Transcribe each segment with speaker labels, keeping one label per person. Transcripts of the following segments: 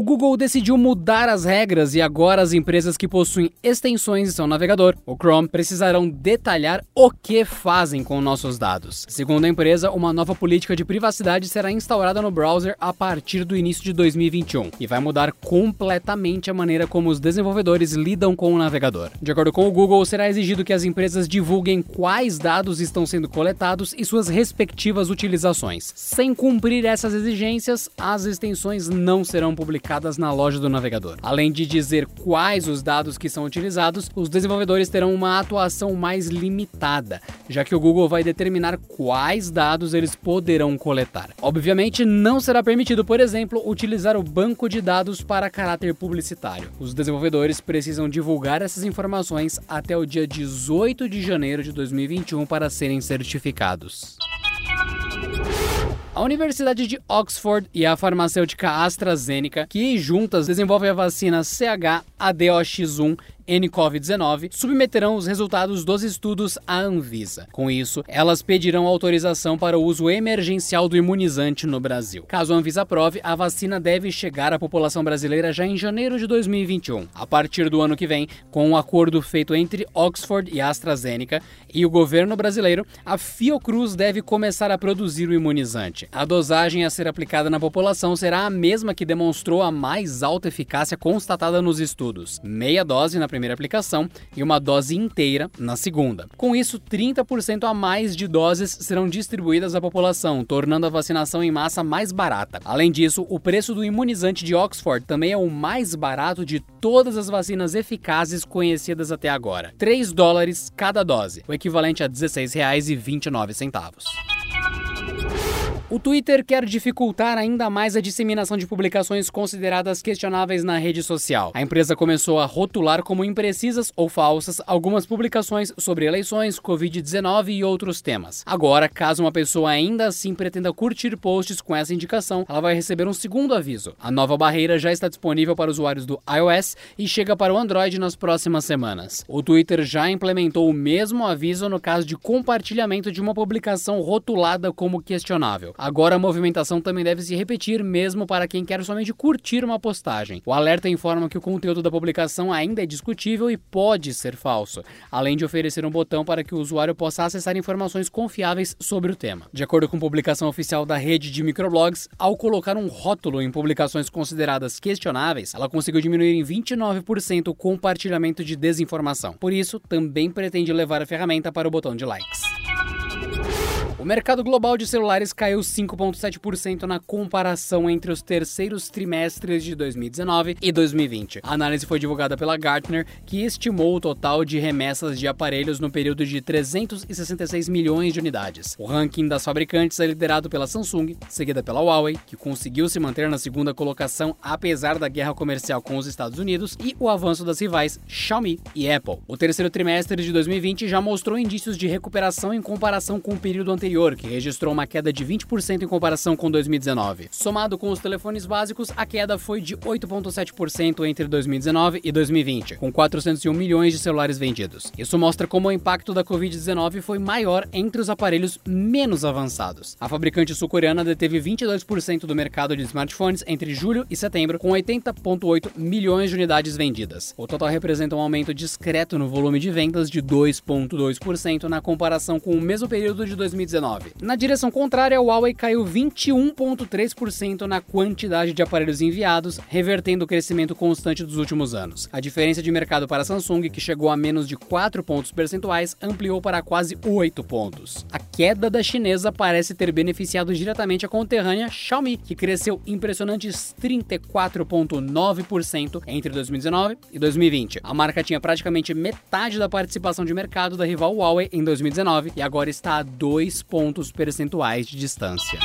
Speaker 1: O Google decidiu mudar as regras e agora as empresas que possuem extensões em seu navegador, o Chrome, precisarão detalhar o que fazem com nossos dados. Segundo a empresa, uma nova política de privacidade será instaurada no browser a partir do início de 2021 e vai mudar completamente a maneira como os desenvolvedores lidam com o navegador. De acordo com o Google, será exigido que as empresas divulguem quais dados estão sendo coletados e suas respectivas utilizações. Sem cumprir essas exigências, as extensões não serão publicadas na loja do navegador. Além de dizer quais os dados que são utilizados, os desenvolvedores terão uma atuação mais limitada, já que o Google vai determinar quais dados eles poderão coletar. Obviamente, não será permitido, por exemplo, utilizar o banco de dados para caráter publicitário. Os desenvolvedores precisam divulgar essas informações até o dia 18 de janeiro de 2021 para serem certificados. A Universidade de Oxford e a farmacêutica AstraZeneca, que juntas desenvolvem a vacina CH-ADOX1 nCoV-19 submeterão os resultados dos estudos à Anvisa. Com isso, elas pedirão autorização para o uso emergencial do imunizante no Brasil. Caso a Anvisa aprove, a vacina deve chegar à população brasileira já em janeiro de 2021. A partir do ano que vem, com um acordo feito entre Oxford e AstraZeneca e o governo brasileiro, a Fiocruz deve começar a produzir o imunizante. A dosagem a ser aplicada na população será a mesma que demonstrou a mais alta eficácia constatada nos estudos: meia dose na primeira primeira aplicação e uma dose inteira na segunda. Com isso, 30% a mais de doses serão distribuídas à população, tornando a vacinação em massa mais barata. Além disso, o preço do imunizante de Oxford também é o mais barato de todas as vacinas eficazes conhecidas até agora. 3 dólares cada dose, o equivalente a R$ 16,29. O Twitter quer dificultar ainda mais a disseminação de publicações consideradas questionáveis na rede social. A empresa começou a rotular como imprecisas ou falsas algumas publicações sobre eleições, Covid-19 e outros temas. Agora, caso uma pessoa ainda assim pretenda curtir posts com essa indicação, ela vai receber um segundo aviso. A nova barreira já está disponível para usuários do iOS e chega para o Android nas próximas semanas. O Twitter já implementou o mesmo aviso no caso de compartilhamento de uma publicação rotulada como questionável. Agora a movimentação também deve se repetir mesmo para quem quer somente curtir uma postagem. O alerta informa que o conteúdo da publicação ainda é discutível e pode ser falso, além de oferecer um botão para que o usuário possa acessar informações confiáveis sobre o tema. De acordo com publicação oficial da rede de microblogs, ao colocar um rótulo em publicações consideradas questionáveis, ela conseguiu diminuir em 29% o compartilhamento de desinformação. Por isso, também pretende levar a ferramenta para o botão de likes. O mercado global de celulares caiu 5,7% na comparação entre os terceiros trimestres de 2019 e 2020. A análise foi divulgada pela Gartner, que estimou o total de remessas de aparelhos no período de 366 milhões de unidades. O ranking das fabricantes é liderado pela Samsung, seguida pela Huawei, que conseguiu se manter na segunda colocação apesar da guerra comercial com os Estados Unidos, e o avanço das rivais Xiaomi e Apple. O terceiro trimestre de 2020 já mostrou indícios de recuperação em comparação com o período anterior anterior, que registrou uma queda de 20% em comparação com 2019. Somado com os telefones básicos, a queda foi de 8,7% entre 2019 e 2020, com 401 milhões de celulares vendidos. Isso mostra como o impacto da Covid-19 foi maior entre os aparelhos menos avançados. A fabricante sul-coreana deteve 22% do mercado de smartphones entre julho e setembro, com 80,8 milhões de unidades vendidas. O total representa um aumento discreto no volume de vendas de 2,2% na comparação com o mesmo período de 2019 na direção contrária, a Huawei caiu 21,3% na quantidade de aparelhos enviados, revertendo o crescimento constante dos últimos anos. A diferença de mercado para a Samsung, que chegou a menos de 4 pontos percentuais, ampliou para quase 8 pontos. A queda da chinesa parece ter beneficiado diretamente a conterrânea Xiaomi, que cresceu impressionantes 34,9% entre 2019 e 2020. A marca tinha praticamente metade da participação de mercado da rival Huawei em 2019 e agora está a 2 pontos percentuais de distância.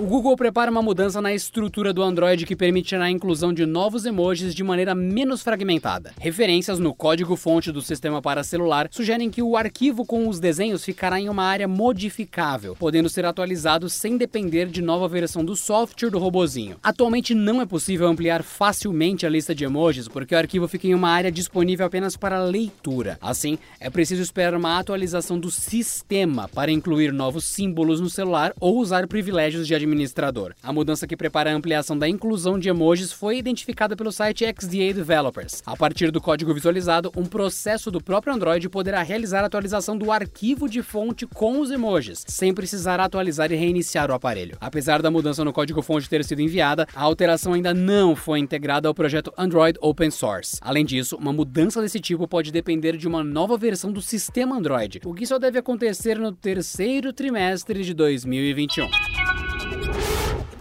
Speaker 1: O Google prepara uma mudança na estrutura do Android que permitirá a inclusão de novos emojis de maneira menos fragmentada. Referências no código-fonte do sistema para celular sugerem que o arquivo com os desenhos ficará em uma área modificável, podendo ser atualizado sem depender de nova versão do software do robozinho. Atualmente não é possível ampliar facilmente a lista de emojis porque o arquivo fica em uma área disponível apenas para leitura. Assim, é preciso esperar uma atualização do sistema para incluir novos símbolos no celular ou usar privilégios de administrador. A mudança que prepara a ampliação da inclusão de emojis foi identificada pelo site XDA Developers. A partir do código visualizado, um processo do próprio Android poderá realizar a atualização do arquivo de fonte com os emojis, sem precisar atualizar e reiniciar o aparelho. Apesar da mudança no código-fonte ter sido enviada, a alteração ainda não foi integrada ao projeto Android Open Source. Além disso, uma mudança desse tipo pode depender de uma nova versão do sistema Android, o que só deve acontecer no terceiro trimestre de 2021 para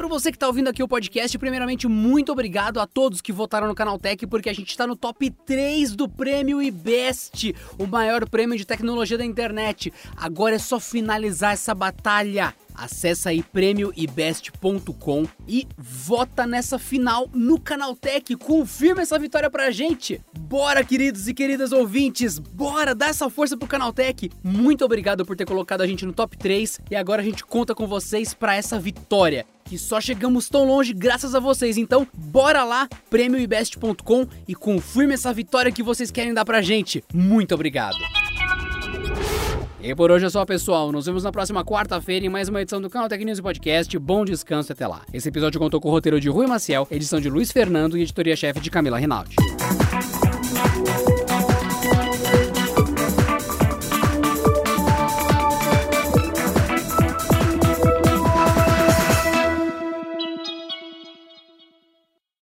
Speaker 1: você que está ouvindo aqui o podcast, primeiramente, muito obrigado a todos que votaram no Canal Tech, porque a gente está no top 3 do prêmio IBEST, o maior prêmio de tecnologia da internet. Agora é só finalizar essa batalha. Acesse aí prêmioibest.com e vota nessa final no Canaltech. Confirma essa vitória pra gente. Bora, queridos e queridas ouvintes, bora dar essa força pro Canaltech. Muito obrigado por ter colocado a gente no top 3 e agora a gente conta com vocês para essa vitória que só chegamos tão longe graças a vocês. Então, bora lá, prêmioibest.com e confirme essa vitória que vocês querem dar pra gente. Muito obrigado. E por hoje é só, pessoal. Nos vemos na próxima quarta-feira em mais uma edição do Canal News Podcast. Bom descanso até lá. Esse episódio contou com o roteiro de Rui Maciel, edição de Luiz Fernando e editoria-chefe de Camila Rinaldi.